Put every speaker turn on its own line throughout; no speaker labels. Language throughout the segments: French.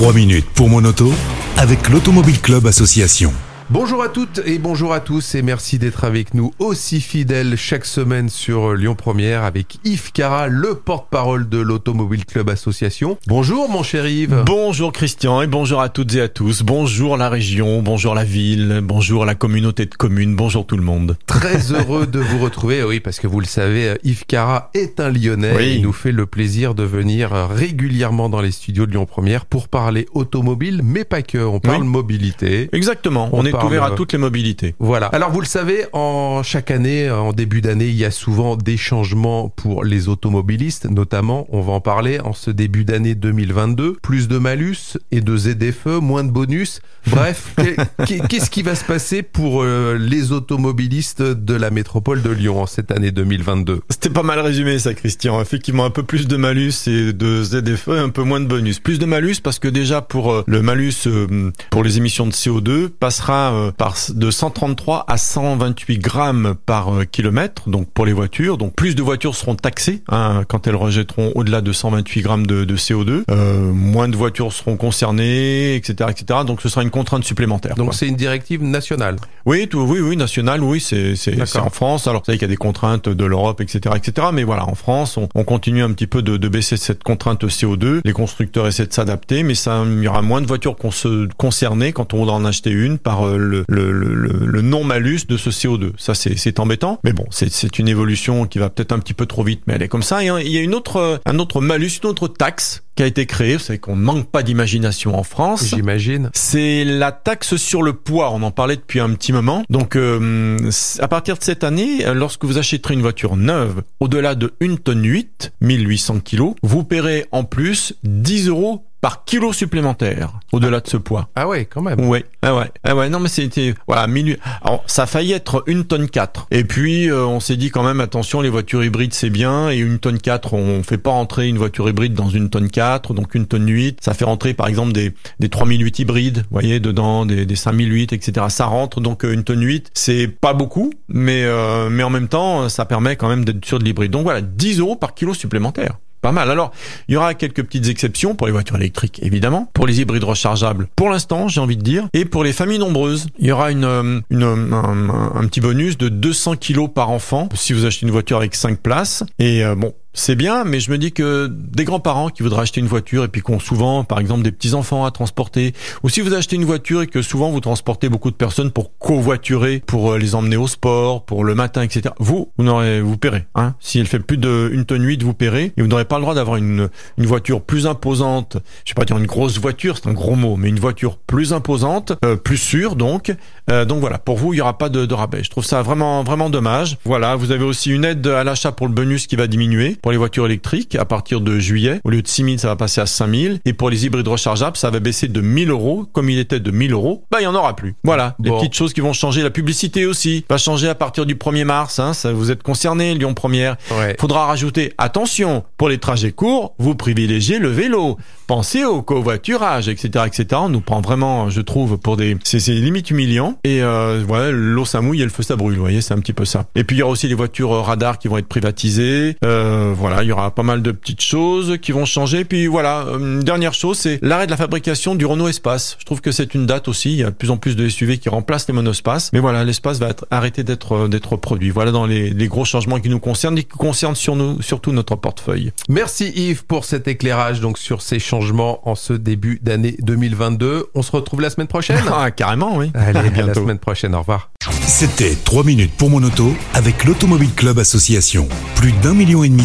3 minutes pour mon auto avec l'Automobile Club Association.
Bonjour à toutes et bonjour à tous et merci d'être avec nous aussi fidèles chaque semaine sur Lyon Première avec Yves Cara, le porte-parole de l'Automobile Club Association. Bonjour mon cher Yves.
Bonjour Christian et bonjour à toutes et à tous. Bonjour la région, bonjour la ville, bonjour la communauté de communes, bonjour tout le monde.
Très heureux de vous retrouver, oui parce que vous le savez, Yves Cara est un Lyonnais.
Oui.
Il nous fait le plaisir de venir régulièrement dans les studios de Lyon Première pour parler automobile, mais pas que. On parle
Oui.
mobilité.
Exactement,
On
on, est
parle,
ouvert
euh,
à toutes les mobilités.
Voilà. Alors vous le savez, en chaque année, en début d'année, il y a souvent des changements pour les automobilistes, notamment, on va en parler en ce début d'année 2022, plus de malus et de ZFE, moins de bonus. Bref, qu'est- qu'est- qu'est-ce qui va se passer pour euh, les automobilistes de la métropole de Lyon en cette année 2022
C'était pas mal résumé ça Christian, effectivement un peu plus de malus et de ZFE, un peu moins de bonus. Plus de malus parce que déjà pour euh, le malus euh, pour les émissions de CO2 passera euh, par de 133 à 128 grammes par euh, kilomètre, donc pour les voitures. Donc plus de voitures seront taxées hein, quand elles rejetteront au-delà de 128 grammes de, de CO2. Euh, moins de voitures seront concernées, etc., etc. Donc ce sera une contrainte supplémentaire.
Donc c'est une directive nationale.
Oui, tout, oui, oui, national, oui, c'est en France. Alors, vous savez qu'il y a des contraintes de l'Europe, etc., etc. Mais voilà, en France, on, on continue un petit peu de, de baisser cette contrainte CO2. Les constructeurs essaient de s'adapter, mais ça, il y aura moins de voitures qu'on se concernées quand on voudra en acheter une par euh, le, le, le, le- le non-malus de ce CO2. Ça, c'est embêtant. Mais bon, c'est une évolution qui va peut-être un petit peu trop vite, mais elle est comme ça. Et il y a une autre, euh, un autre malus, une autre taxe qui a été créée. Vous savez qu'on ne manque pas d'imagination en France.
J'imagine.
C'est la taxe sur le poids. On en parlait depuis un petit moment. Donc, euh, à partir de cette année, lorsque vous achèterez une voiture neuve au-delà de 1 tonne 8, 1800 kilos, vous paierez en plus 10 euros par kilo supplémentaire au-delà de ce poids.
Ah ouais, quand même.
Ouais, ah ouais, ah ouais, non mais c'était voilà, mille- Alors ça a failli être une tonne 4. Et puis euh, on s'est dit quand même attention, les voitures hybrides c'est bien et une tonne 4, on fait pas rentrer une voiture hybride dans une tonne 4, donc une tonne 8, ça fait rentrer par exemple des des 3008 hybrides, vous voyez dedans des des 5008 etc. Ça rentre donc euh, une tonne 8, c'est pas beaucoup, mais euh, mais en même temps ça permet quand même d'être sur de l'hybride. Donc voilà, 10 euros par kilo supplémentaire. Pas mal. Alors, il y aura quelques petites exceptions pour les voitures électriques, évidemment, pour les hybrides rechargeables, pour l'instant, j'ai envie de dire, et pour les familles nombreuses, il y aura une, euh, euh, un petit bonus de 200 kilos par enfant si vous achetez une voiture avec 5 places. Et euh, bon, c'est bien, mais je me dis que des grands-parents qui voudraient acheter une voiture et puis qui ont souvent, par exemple, des petits-enfants à transporter, ou si vous achetez une voiture et que souvent vous transportez beaucoup de personnes pour covoiturer, pour euh, les emmener au sport, pour le matin, etc. Vous, vous n'aurez, vous paierez. Hein. Si elle fait plus de une tonne 8, vous paierez. Et vous n'aurez pas le droit d'avoir une, une voiture plus imposante. Je vais pas dire une grosse voiture, c'est un gros mot, mais une voiture plus imposante, euh, plus sûre donc. Euh, donc voilà, pour vous, il y aura pas de, de rabais. Je trouve ça vraiment, vraiment dommage. Voilà, vous avez aussi une aide à l'achat pour le bonus qui va diminuer les voitures électriques à partir de juillet. Au lieu de 6 000, ça va passer à 5 000. Et pour les hybrides rechargeables, ça va baisser de 1000 euros. Comme il était de 1000 euros, bah, il y en aura plus. Voilà, des
Bon.
petites choses qui vont changer. La publicité aussi va changer à partir du 1er mars. Hein, ça, vous êtes concernés, Lyon Première.
Ouais.
Faudra rajouter, attention, pour les trajets courts, vous privilégiez le vélo. Pensez au covoiturage, etc., etc. On nous prend vraiment, je trouve, pour des, c'est, c'est limite humiliant. Et euh, voilà, l'eau ça mouille et le feu ça brûle. Vous voyez, c'est un petit peu ça. Et puis il y aura aussi les voitures euh, radars qui vont être privatisées. Euh, voilà, il y aura pas mal de petites choses qui vont changer. Puis voilà, euh, une dernière chose, c'est l'arrêt de la fabrication du Renault Espace. Je trouve que c'est une date aussi. Il y a de plus en plus de SUV qui remplacent les monospaces. Mais voilà, l'espace va être arrêté d'être euh, d'être produit. Voilà dans les, les gros changements qui nous concernent et qui concernent sur nous, surtout notre portefeuille.
Merci Yves pour cet éclairage donc sur ces changements en ce début d'année 2022. On se retrouve la semaine prochaine.
Ah, carrément, oui.
Allez,
À
à la
bientôt.
semaine prochaine. Au revoir.
C'était 3 minutes pour mon auto avec l'Automobile Club Association. Plus d'un million et demi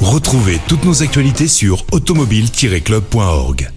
Retrouvez toutes nos actualités sur automobile-club.org.